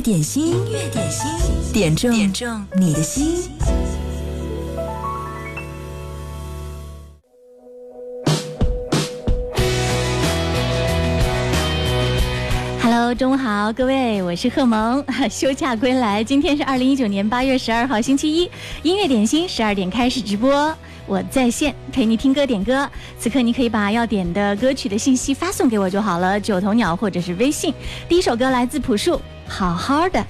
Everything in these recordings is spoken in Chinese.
乐点心，音乐点心，点中点中你的心。中午好，各位，我是贺萌，休假归来，今天是二零一九年八月十二号星期一，音乐点心十二点开始直播，我在线陪你听歌点歌。此刻你可以把要点的歌曲的信息发送给我就好了，九头鸟或者是微信。第一首歌来自朴树，好好的。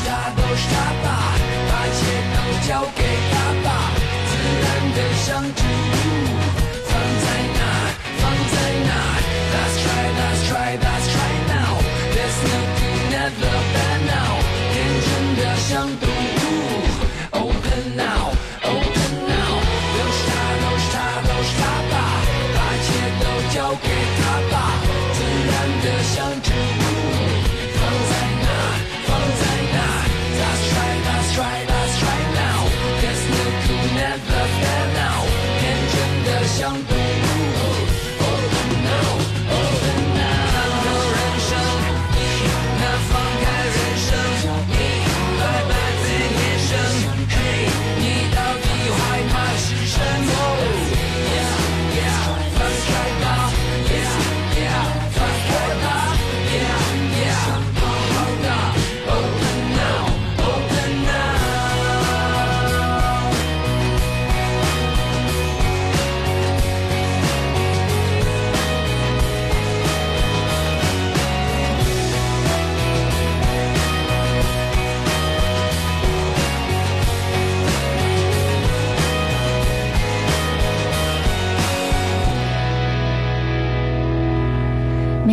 他，都是他，都是他吧，把一切都交给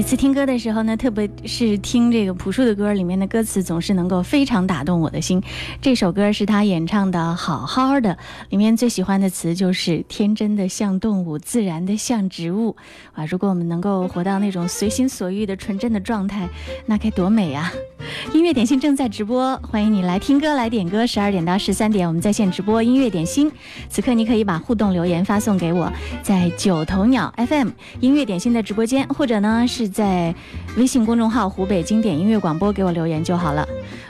次听歌的时候呢，特别是听这个朴树的歌，里面的歌词总是能够非常打动我的心。这首歌是他演唱的《好好的》，里面最喜欢的词就是“天真的像动物，自然的像植物”。啊，如果我们能够活到那种随心所欲的纯真的状态，那该多美啊！音乐点心正在直播，欢迎你来听歌来点歌。十二点到十三点，我们在线直播音乐点心。此刻你可以把互动留言发送给我，在九头鸟 FM 音乐点心的直播间，或者呢是在微信公众号“湖北经典音乐广播”给我留言就好了。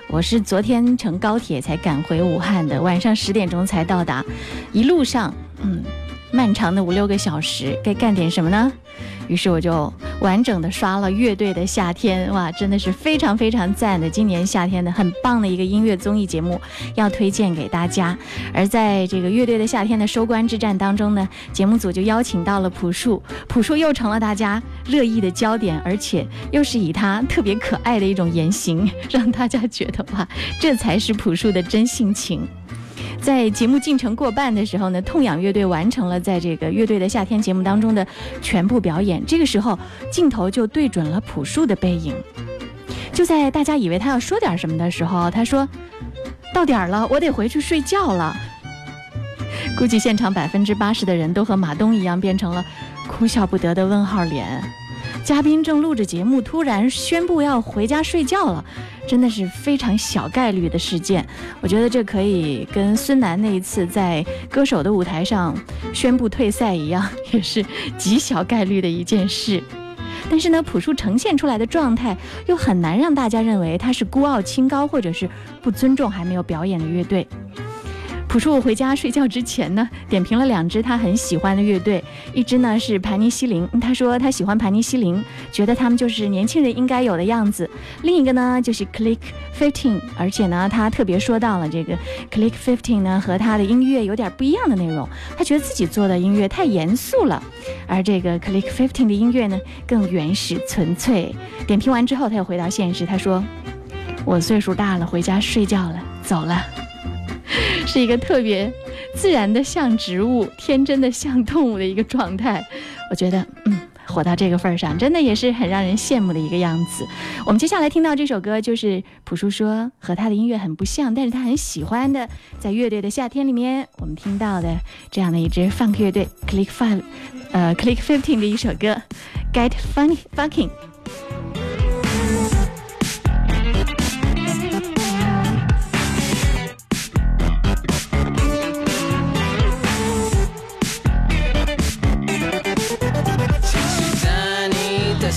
我是昨天乘高铁才赶回武汉的，晚上十点钟才到达，一路上，嗯，漫长的五六个小时，该干点什么呢？于是我就完整的刷了乐队的夏天，哇，真的是非常非常赞的，今年夏天的很棒的一个音乐综艺节目，要推荐给大家。而在这个乐队的夏天的收官之战当中呢，节目组就邀请到了朴树，朴树又成了大家热议的焦点，而且又是以他特别可爱的一种言行，让大家觉得哇，这才是朴树的真性情。在节目进程过半的时候呢，痛仰乐队完成了在这个乐队的夏天节目当中的全部表演。这个时候，镜头就对准了朴树的背影。就在大家以为他要说点什么的时候，他说：“到点儿了，我得回去睡觉了。” 估计现场百分之八十的人都和马东一样，变成了哭笑不得的问号脸。嘉宾正录着节目，突然宣布要回家睡觉了，真的是非常小概率的事件。我觉得这可以跟孙楠那一次在歌手的舞台上宣布退赛一样，也是极小概率的一件事。但是呢，朴树呈现出来的状态又很难让大家认为他是孤傲清高，或者是不尊重还没有表演的乐队。朴树回家睡觉之前呢，点评了两支他很喜欢的乐队，一支呢是盘尼西林，他说他喜欢盘尼西林，觉得他们就是年轻人应该有的样子；另一个呢就是 Click Fifteen，而且呢他特别说到了这个 Click Fifteen 呢和他的音乐有点不一样的内容，他觉得自己做的音乐太严肃了，而这个 Click Fifteen 的音乐呢更原始纯粹。点评完之后，他又回到现实，他说：“我岁数大了，回家睡觉了，走了。” 是一个特别自然的像植物，天真的像动物的一个状态。我觉得，嗯，活到这个份儿上，真的也是很让人羡慕的一个样子。我们接下来听到这首歌，就是朴树说和他的音乐很不像，但是他很喜欢的，在乐队的夏天里面，我们听到的这样的一支 funk 乐队 Click Five，呃，Click Fifteen 的一首歌，Get Funny Fucking。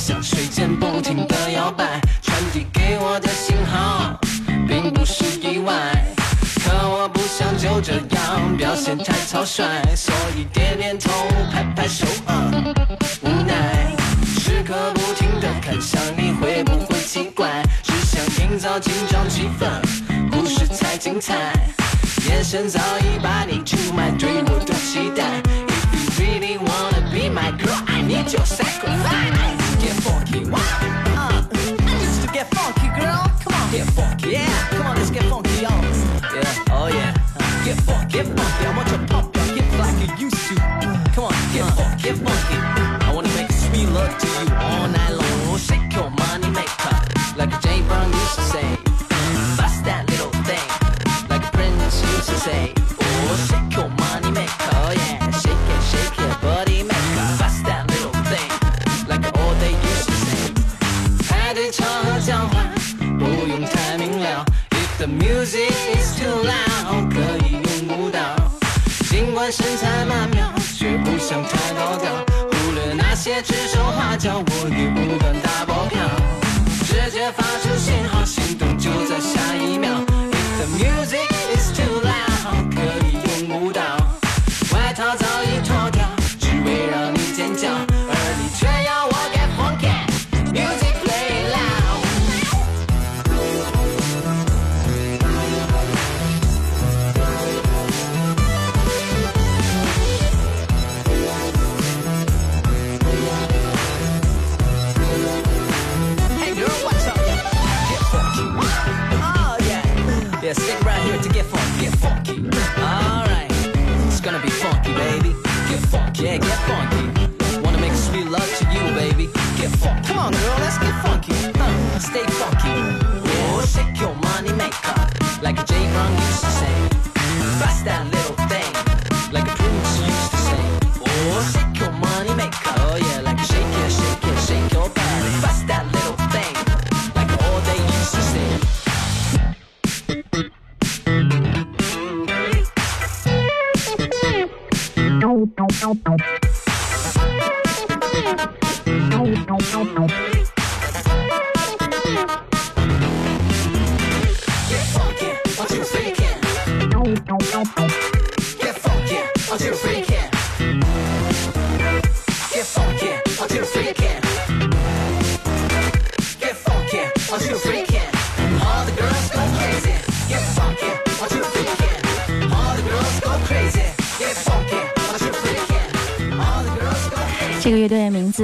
像水箭不停的摇摆，传递给我的信号并不是意外。可我不想就这样表现太草率，所以点点头，拍拍手，啊，无奈。时刻不停的看向你，会不会奇怪？只想营造紧张气氛，故事才精彩。眼神早已把你出卖，对我的期待。If you really wanna be my girl, I need your sacrifice. Funky, wow. Uh, just to get funky, girl. Come on, get funky, yeah. Come on, let's get funky, y'all. Yeah, oh yeah. Uh, get funky, get funky. I want you to pump your hips like you used to. Come on, get funky, get funky. I wanna make sweet love to you all night long. Shake your money maker, like Jay 想太高调。忽略那些指手画脚，我也不敢打包票。直接发出信号，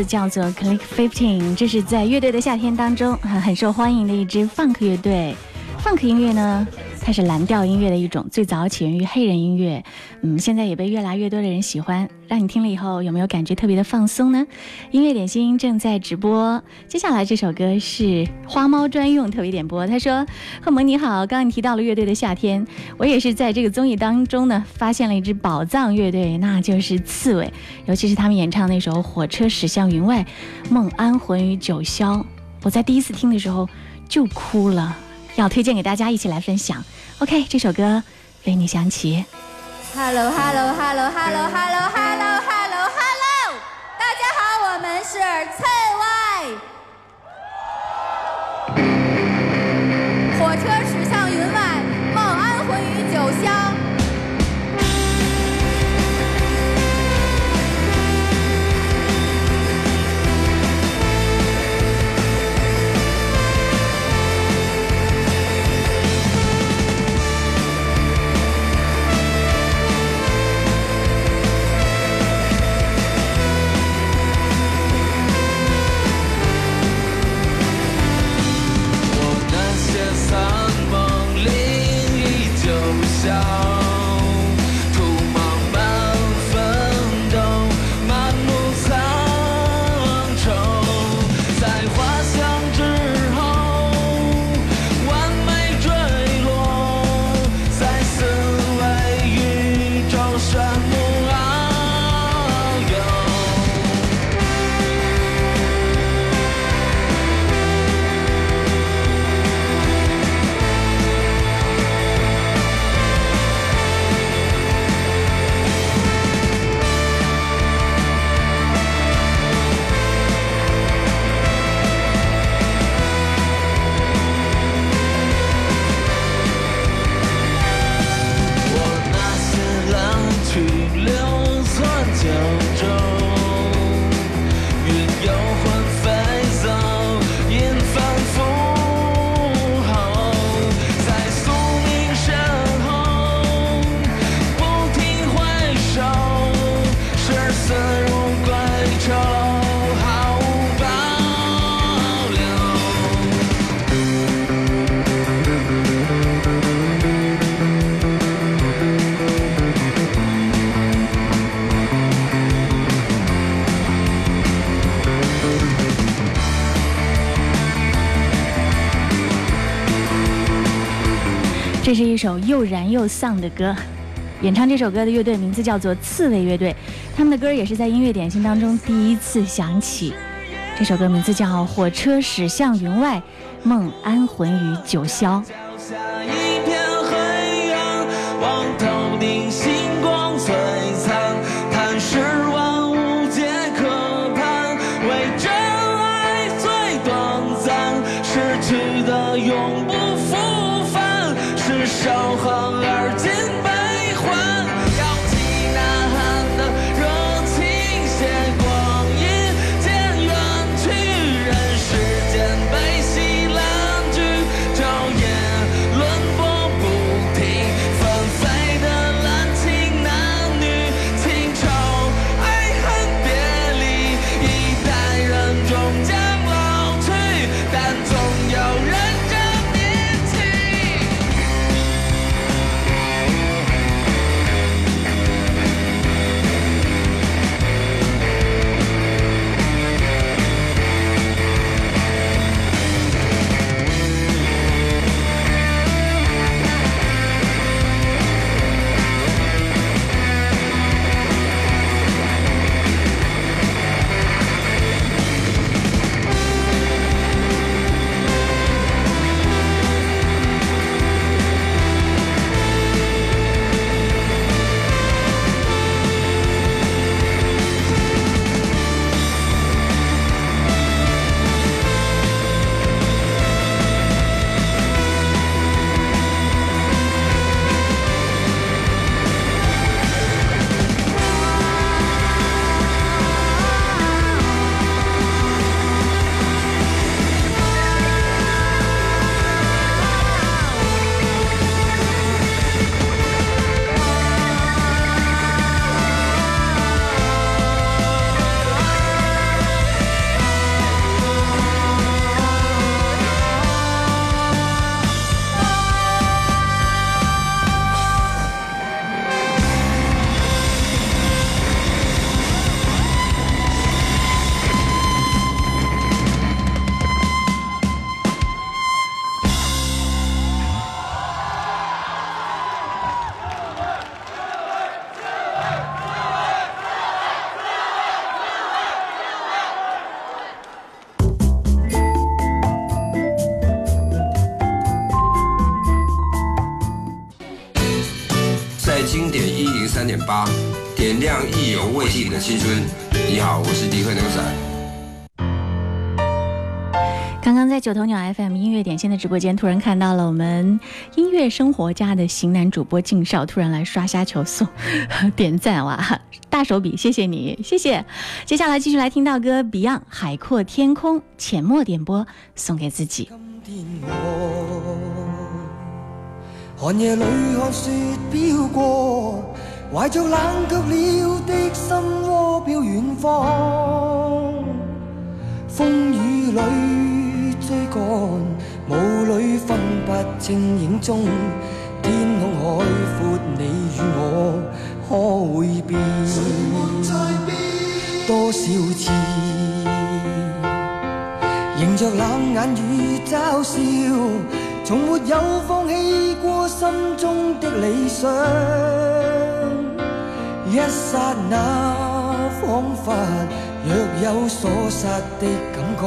叫做 Click Fifteen，这是在乐队的夏天当中很很受欢迎的一支 funk 乐队。funk 音乐呢，它是蓝调音乐的一种，最早起源于黑人音乐，嗯，现在也被越来越多的人喜欢。让你听了以后有没有感觉特别的放松呢？音乐点心正在直播，接下来这首歌是花猫专用特别点播。他说：“贺萌你好，刚刚你提到了乐队的夏天，我也是在这个综艺当中呢发现了一支宝藏乐队，那就是刺猬，尤其是他们演唱那首《火车驶向云外，梦安魂于九霄》，我在第一次听的时候就哭了。”要推荐给大家一起来分享。OK，这首歌为你响起。Hello Hello Hello Hello Hello Hello Hello Hello，大家好，我们是蹭。首又燃又丧的歌。演唱这首歌的乐队名字叫做刺猬乐队，他们的歌也是在音乐点心当中第一次响起。这首歌名字叫《火车驶向云外，梦安魂于九霄》。在九头鸟 FM 音乐点心的直播间，突然看到了我们音乐生活家的型男主播敬少，突然来刷虾球送点赞哇，大手笔，谢谢你，谢谢。接下来继续来听到歌，Beyond《海阔天空》，浅墨点播送给自己。寒夜里看雪飘过，怀着冷却了的心窝飘远方，风雨里。追赶，雾里分不清影踪。天空海阔，你与我可会变？多少次，迎着冷眼与嘲笑，从没有放弃过心中的理想。一刹那，仿佛若有所失的感觉。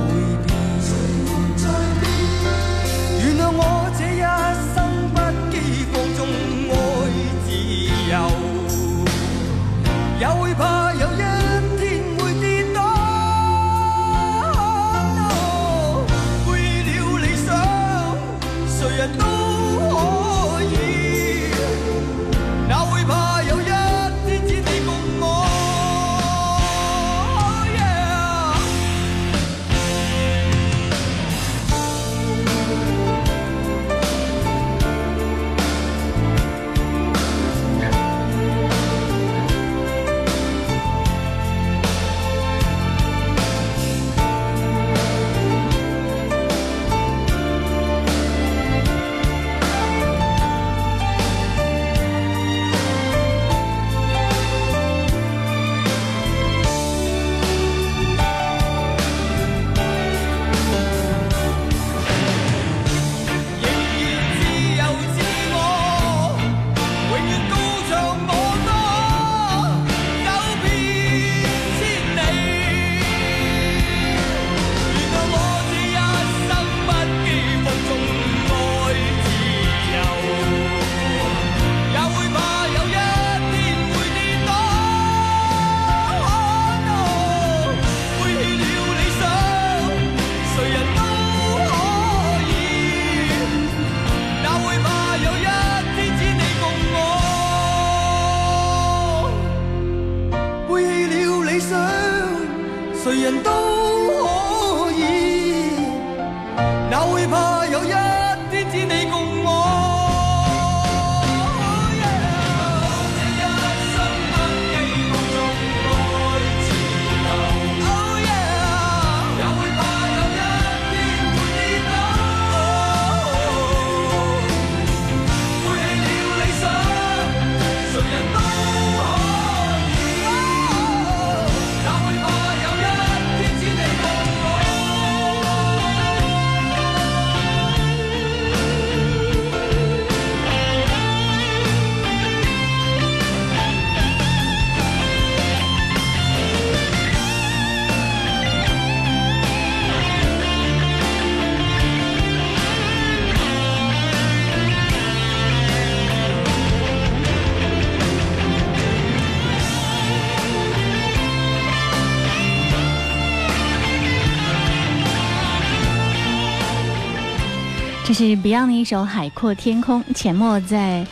这是 Beyond 的一首《海阔天空》，浅墨在。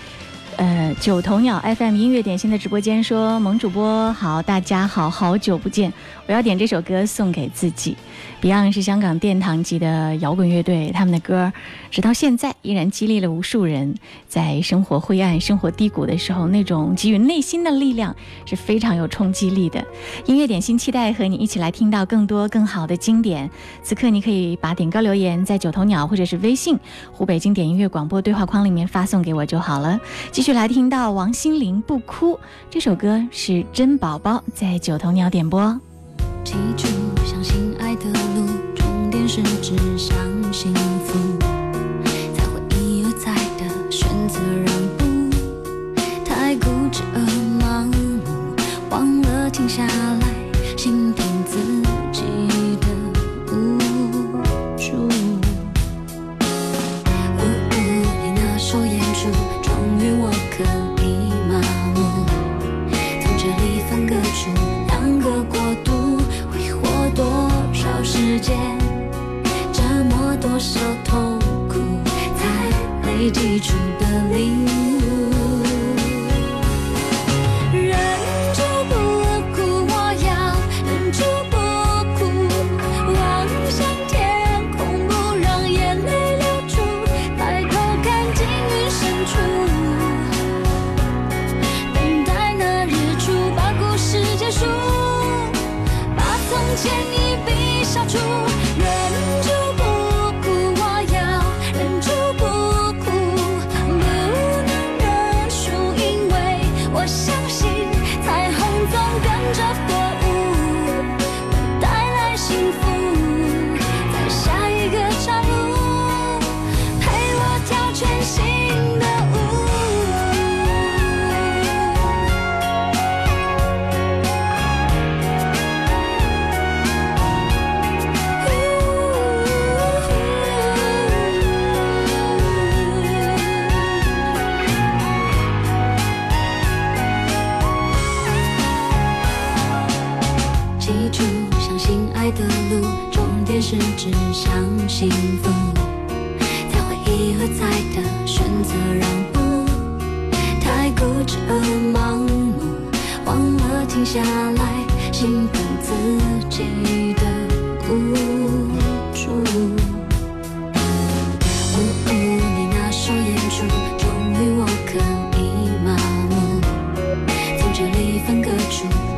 呃，九头鸟 FM 音乐点心的直播间说：“萌主播好，大家好，好久不见，我要点这首歌送给自己。Beyond 是香港殿堂级的摇滚乐队，他们的歌直到现在依然激励了无数人，在生活灰暗、生活低谷的时候，那种给予内心的力量是非常有冲击力的。音乐点心期待和你一起来听到更多更好的经典。此刻你可以把点歌留言在九头鸟或者是微信湖北经典音乐广播对话框里面发送给我就好了。继续。”来听到王心凌《不哭》这首歌是真宝宝在九头鸟点播。记住，相信的路，终点是指向幸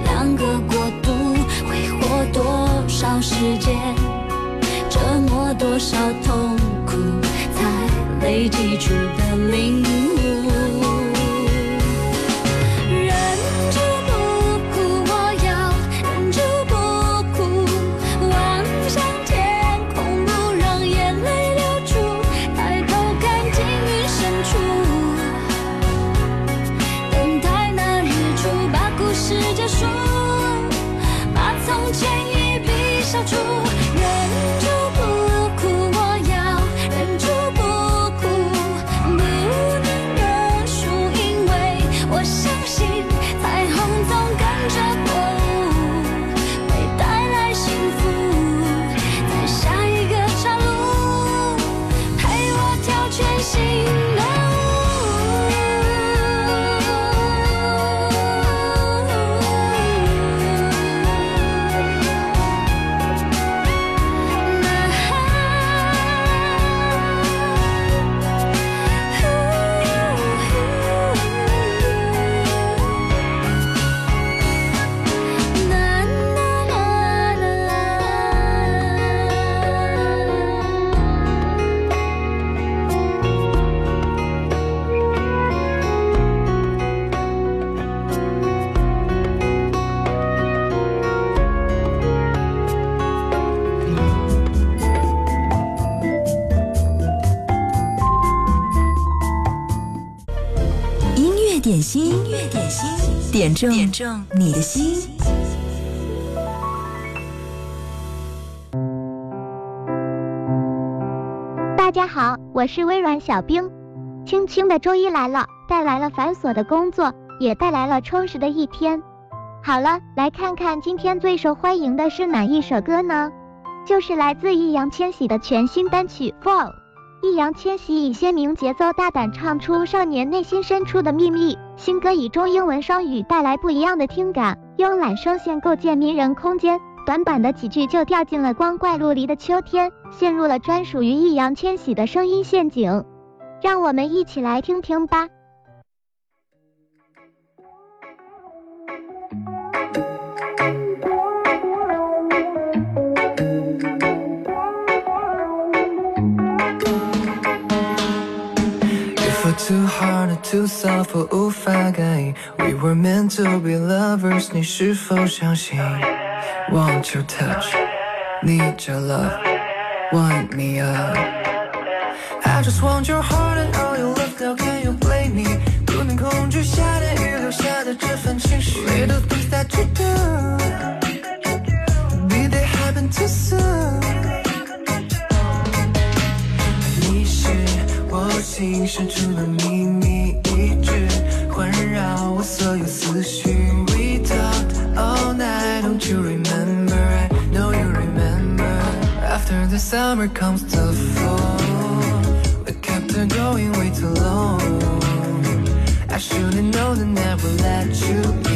两个国度，挥霍多少时间，折磨多少痛苦，才累积出的领悟。点中点中你的心。大家好，我是微软小冰。轻轻的周一来了，带来了繁琐的工作，也带来了充实的一天。好了，来看看今天最受欢迎的是哪一首歌呢？就是来自易烊千玺的全新单曲《Fall》。易烊千玺以鲜明节奏大胆唱出少年内心深处的秘密，新歌以中英文双语带来不一样的听感，慵懒声线构建迷人空间，短短的几句就掉进了光怪陆离的秋天，陷入了专属于易烊千玺的声音陷阱。让我们一起来听听吧。Too hard too soft 我无法感应 We were meant to be lovers 你是否相信 Want your touch Need your love Wind me up I just want your heart and all your love Now can you blame me 不能控制下的雨留下的这份情绪 Little things that you do Be they happen too soon 你是我心深处的秘密，After the summer comes the fall, we kept on going way too long. I should've known to never let you in.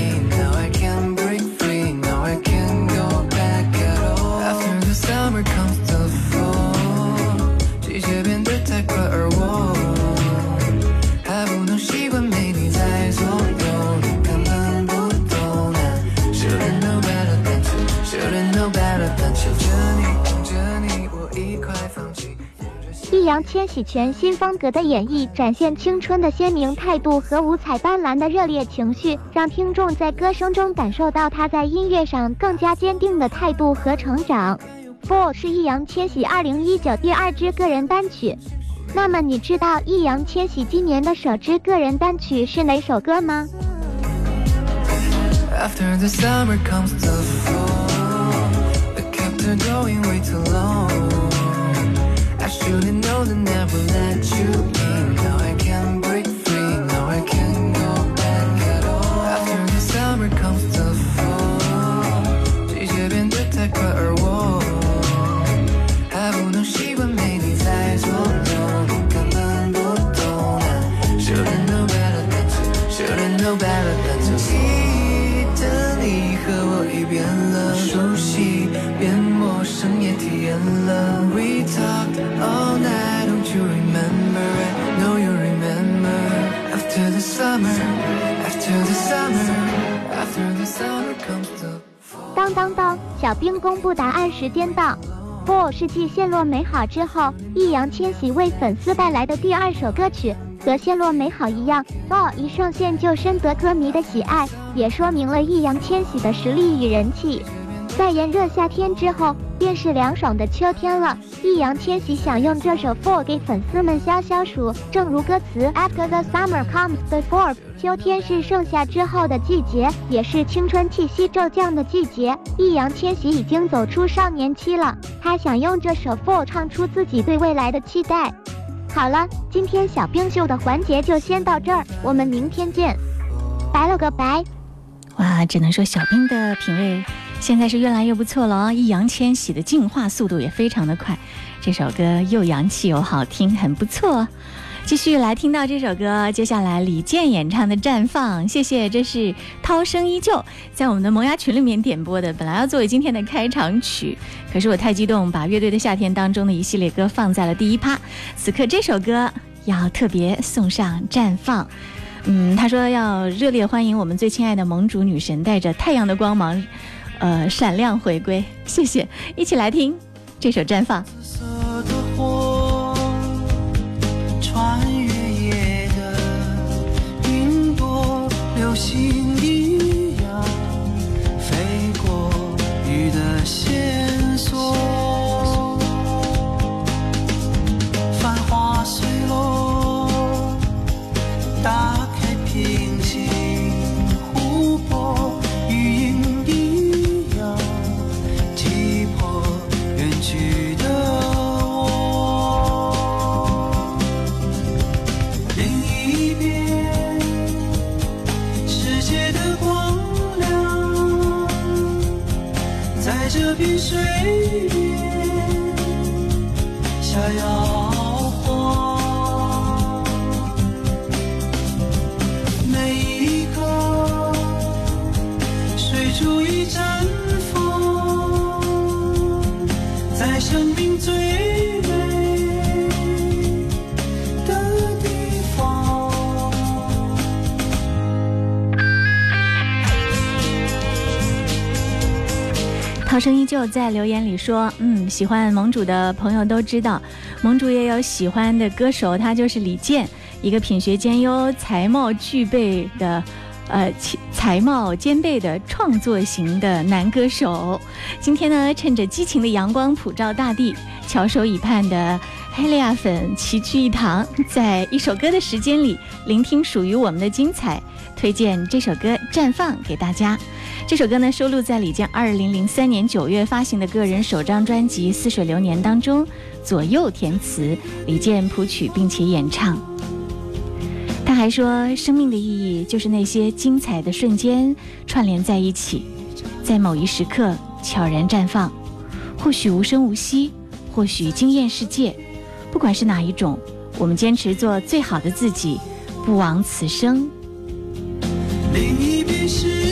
易烊千玺全新风格的演绎，展现青春的鲜明态度和五彩斑斓的热烈情绪，让听众在歌声中感受到他在音乐上更加坚定的态度和成长。《Fall》是易烊千玺2019第二支个人单曲。那么你知道易烊千玺今年的首支个人单曲是哪首歌吗？After the summer comes the fall, the kept on going way too long. Should've known know that never let you 公布答案时间到。《不》是继《陷落美好》之后，易烊千玺为粉丝带来的第二首歌曲。和《陷落美好》一样，《不》一上线就深得歌迷的喜爱，也说明了易烊千玺的实力与人气。在炎热夏天之后，便是凉爽的秋天了。易烊千玺想用这首《Fall》给粉丝们消消暑，正如歌词 After the summer comes the fall，秋天是盛夏之后的季节，也是青春气息骤降的季节。易烊千玺已经走出少年期了，他想用这首《Fall》唱出自己对未来的期待。好了，今天小冰秀的环节就先到这儿，我们明天见，拜了个拜。哇，只能说小冰的品味现在是越来越不错了哦。易烊千玺的进化速度也非常的快，这首歌又洋气又好听，很不错。继续来听到这首歌，接下来李健演唱的《绽放》，谢谢，这是涛声依旧在我们的萌芽群里面点播的，本来要作为今天的开场曲，可是我太激动，把乐队的夏天当中的一系列歌放在了第一趴，此刻这首歌要特别送上《绽放》。嗯，他说要热烈欢迎我们最亲爱的盟主女神，带着太阳的光芒，呃，闪亮回归。谢谢，一起来听这首《绽放》。涛声依旧在留言里说：“嗯，喜欢盟主的朋友都知道，盟主也有喜欢的歌手，他就是李健，一个品学兼优、才貌具备的，呃，才貌兼备的创作型的男歌手。今天呢，趁着激情的阳光普照大地，翘首以盼的黑利亚粉齐聚一堂，在一首歌的时间里，聆听属于我们的精彩。推荐这首歌《绽放》给大家。这首歌呢，收录在李健二零零三年九月发行的个人首张专辑《似水流年》当中，左右填词，李健谱曲并且演唱。他还说，生命的意义就是那些精彩的瞬间串联在一起，在某一时刻悄然绽放，或许无声无息，或许惊艳世界。不管是哪一种，我们坚持做最好的自己，不枉此生。另一边是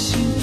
流星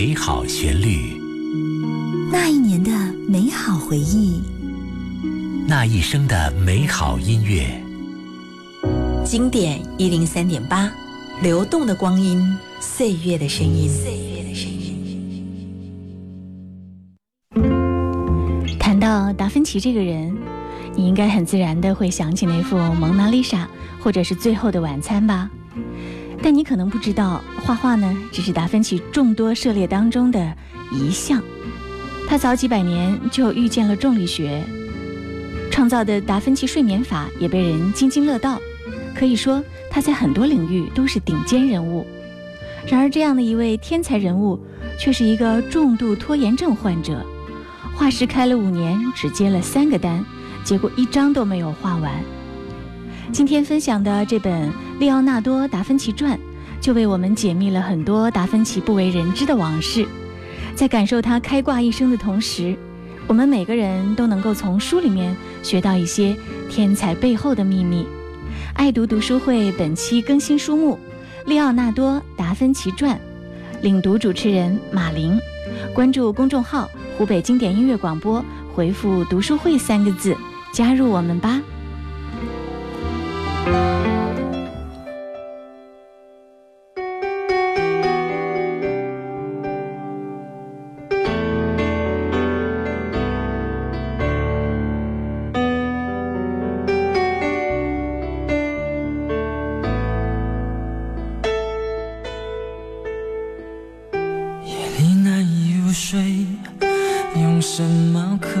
美好旋律，那一年的美好回忆，那一生的美好音乐，经典一零三点八，流动的光阴，岁月的声音。岁月的声音。谈到达芬奇这个人，你应该很自然的会想起那幅《蒙娜丽莎》或者是《最后的晚餐》吧？但你可能不知道，画画呢只是达芬奇众多涉猎当中的一项。他早几百年就遇见了重力学，创造的达芬奇睡眠法也被人津津乐道。可以说，他在很多领域都是顶尖人物。然而，这样的一位天才人物，却是一个重度拖延症患者。画室开了五年，只接了三个单，结果一张都没有画完。今天分享的这本《利奥纳多·达芬奇传》，就为我们解密了很多达芬奇不为人知的往事。在感受他开挂一生的同时，我们每个人都能够从书里面学到一些天才背后的秘密。爱读读书会本期更新书目《利奥纳多·达芬奇传》，领读主持人马玲。关注公众号“湖北经典音乐广播”，回复“读书会”三个字，加入我们吧。夜里难以入睡，用什么可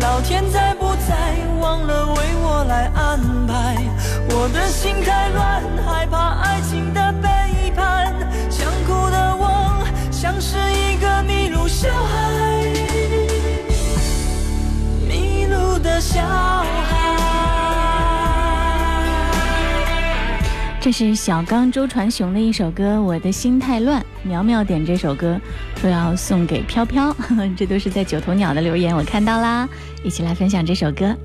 老天在不在，忘了为我来安排。我的心太乱，害怕爱情的背叛。想哭的我，像是一个迷路小孩，迷路的小孩。这是小刚周传雄的一首歌《我的心太乱》，苗苗点这首歌说要送给飘飘，这都是在九头鸟的留言，我看到啦，一起来分享这首歌。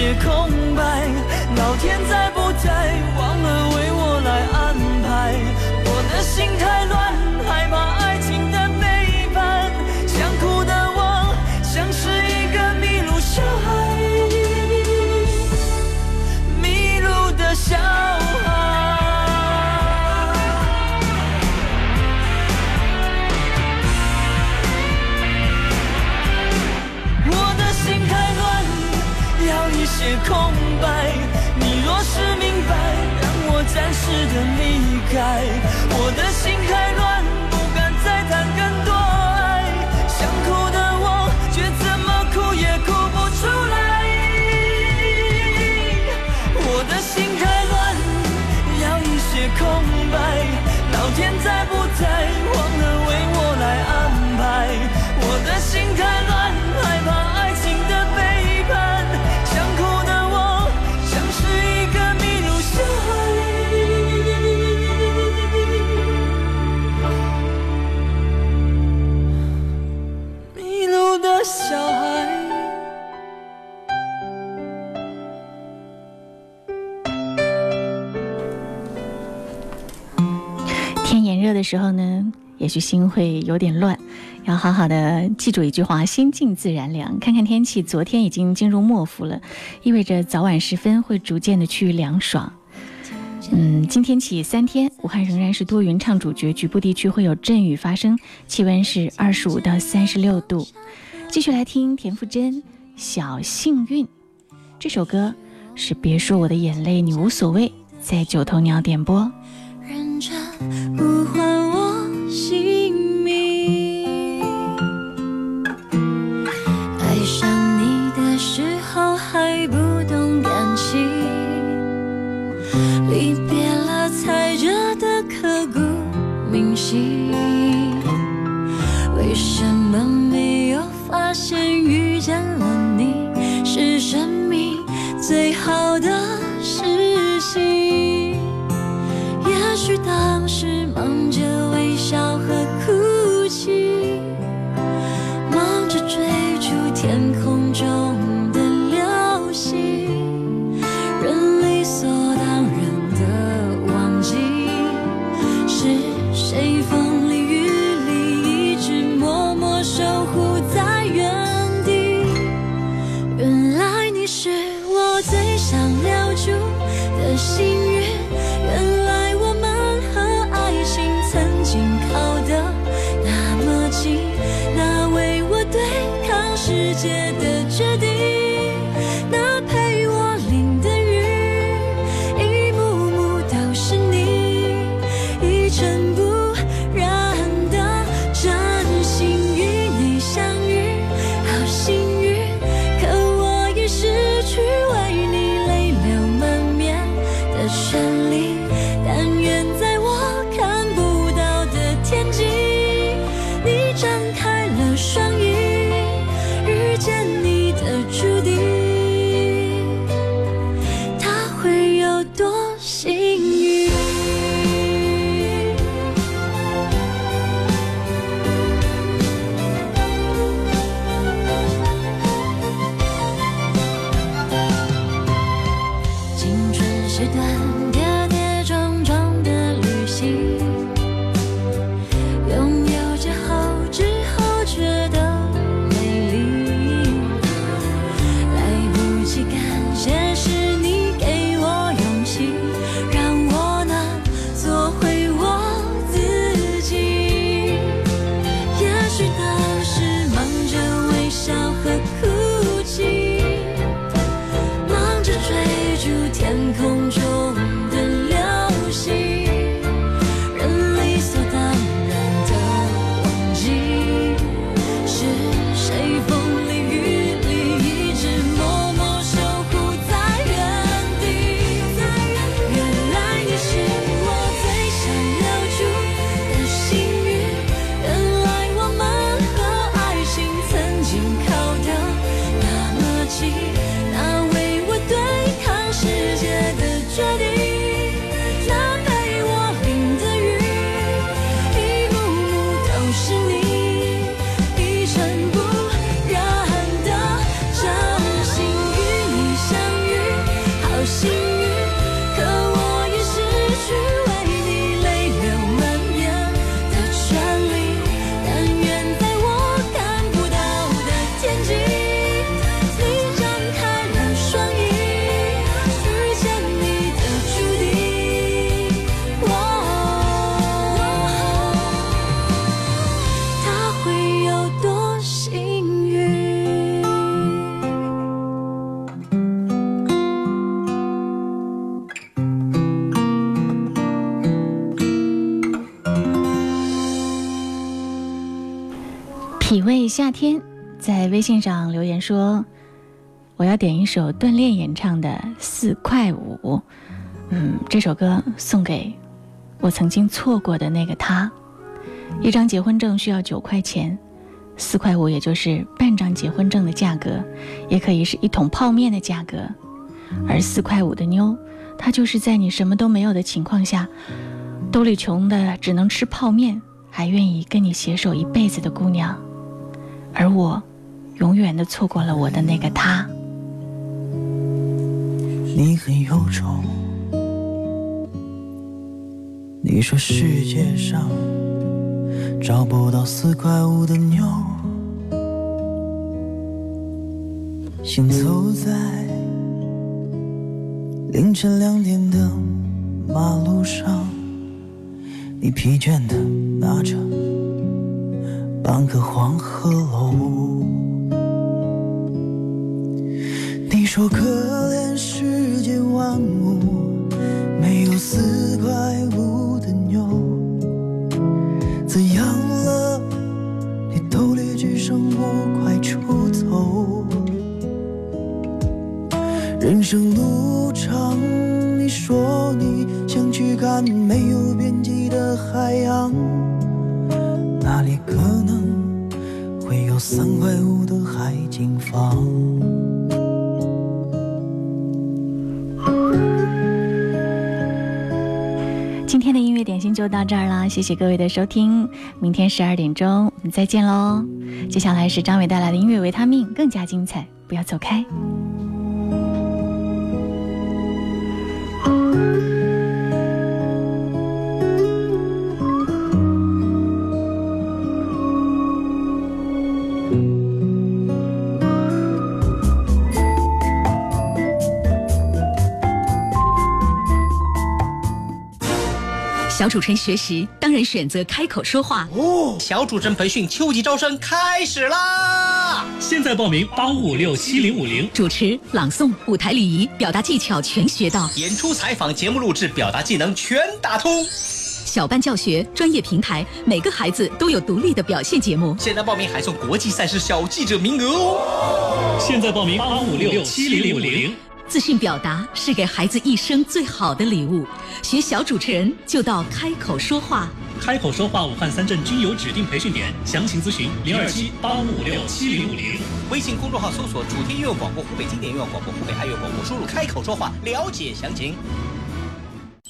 些空白。老天在，心狠炎热的时候呢，也许心会有点乱，要好好的记住一句话：心静自然凉。看看天气，昨天已经进入末伏了，意味着早晚时分会逐渐的趋于凉爽。嗯，今天起三天，武汉仍然是多云唱主角，局部地区会有阵雨发生，气温是二十五到三十六度。继续来听田馥甄《小幸运》这首歌，是别说我的眼泪你无所谓，在九头鸟点播。界的决定。说：“我要点一首锻炼演唱的《四块五》。”嗯，这首歌送给我曾经错过的那个他。一张结婚证需要九块钱，四块五也就是半张结婚证的价格，也可以是一桶泡面的价格。而四块五的妞，她就是在你什么都没有的情况下，兜里穷的只能吃泡面，还愿意跟你携手一辈子的姑娘。而我，永远的错过了我的那个他。你很忧愁，你说世界上找不到四块五的妞，行走在凌晨两点的马路上，你疲倦的拿着。半个黄鹤楼，你说可怜世间万物没有四块五的妞，怎样了？你兜里只剩五块出头。人生路长，你说你想去看没有边际的海洋。那里可能会有三块五的海景房？今天的音乐点心就到这儿啦，谢谢各位的收听，明天十二点钟我们再见喽。接下来是张伟带来的音乐维他命，更加精彩，不要走开。主持人学习当然选择开口说话哦。小主持人培训秋季招生开始啦！现在报名八五五六七零五零，主持、朗诵、舞台礼仪、表达技巧全学到，演出、采访、节目录制、表达技能全打通。小班教学、专业平台，每个孩子都有独立的表现节目。现在报名还送国际赛事小记者名额哦。现在报名八五六七零五零。自信表达是给孩子一生最好的礼物。学小主持人就到开口说话。开口说话，武汉三镇均有指定培训点，详情咨询零二七八五五六七零五零。微信公众号搜索“楚天音乐广播”、“湖北经典音乐广播”、“湖北爱乐广播”，输入“开口说话”了解详情。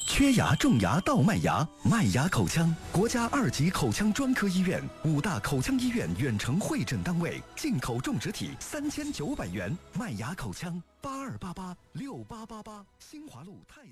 缺牙、种牙、到麦牙，麦牙口腔，国家二级口腔专科医院，五大口腔医院远程会诊单位，进口种植体三千九百元，麦牙口腔八二八八六八八八，新华路太。